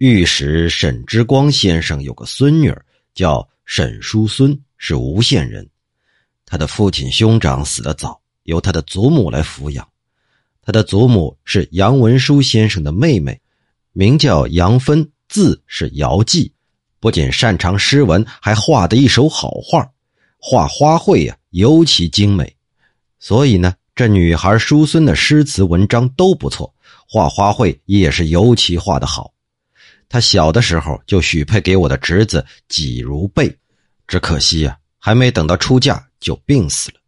御史沈之光先生有个孙女儿叫沈淑孙，是吴县人。他的父亲兄长死得早，由他的祖母来抚养。他的祖母是杨文书先生的妹妹，名叫杨芬，字是姚记，不仅擅长诗文，还画得一手好画，画花卉呀尤其精美。所以呢，这女孩叔孙的诗词文章都不错，画花卉也是尤其画得好。他小的时候就许配给我的侄子纪如贝，只可惜呀，还没等到出嫁。就病死了，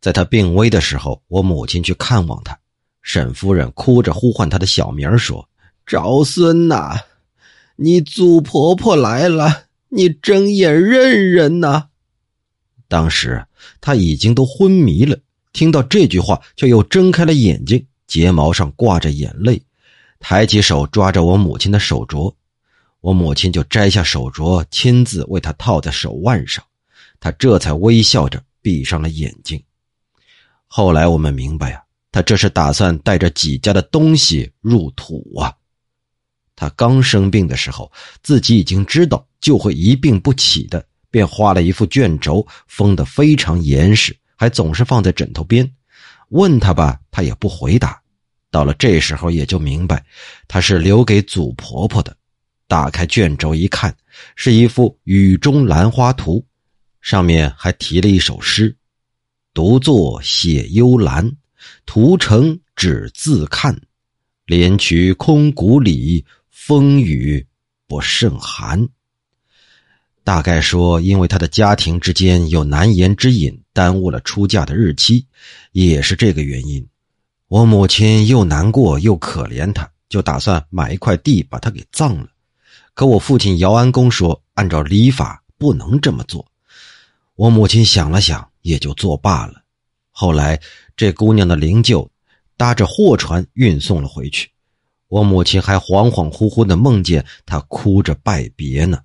在他病危的时候，我母亲去看望他，沈夫人哭着呼唤他的小名说：“赵孙呐，你祖婆婆来了，你睁眼认认呐。”当时他已经都昏迷了，听到这句话，却又睁开了眼睛，睫毛上挂着眼泪，抬起手抓着我母亲的手镯，我母亲就摘下手镯，亲自为他套在手腕上。他这才微笑着闭上了眼睛。后来我们明白呀，他这是打算带着几家的东西入土啊。他刚生病的时候，自己已经知道就会一病不起的，便画了一副卷轴，封得非常严实，还总是放在枕头边。问他吧，他也不回答。到了这时候，也就明白，他是留给祖婆婆的。打开卷轴一看，是一幅雨中兰花图。上面还提了一首诗：“独坐写幽兰，图成只自看。莲渠空谷里，风雨不胜寒。”大概说，因为他的家庭之间有难言之隐，耽误了出嫁的日期，也是这个原因。我母亲又难过又可怜他，就打算买一块地把他给葬了。可我父亲姚安公说，按照礼法不能这么做。我母亲想了想，也就作罢了。后来，这姑娘的灵柩搭着货船运送了回去。我母亲还恍恍惚惚的梦见她哭着拜别呢。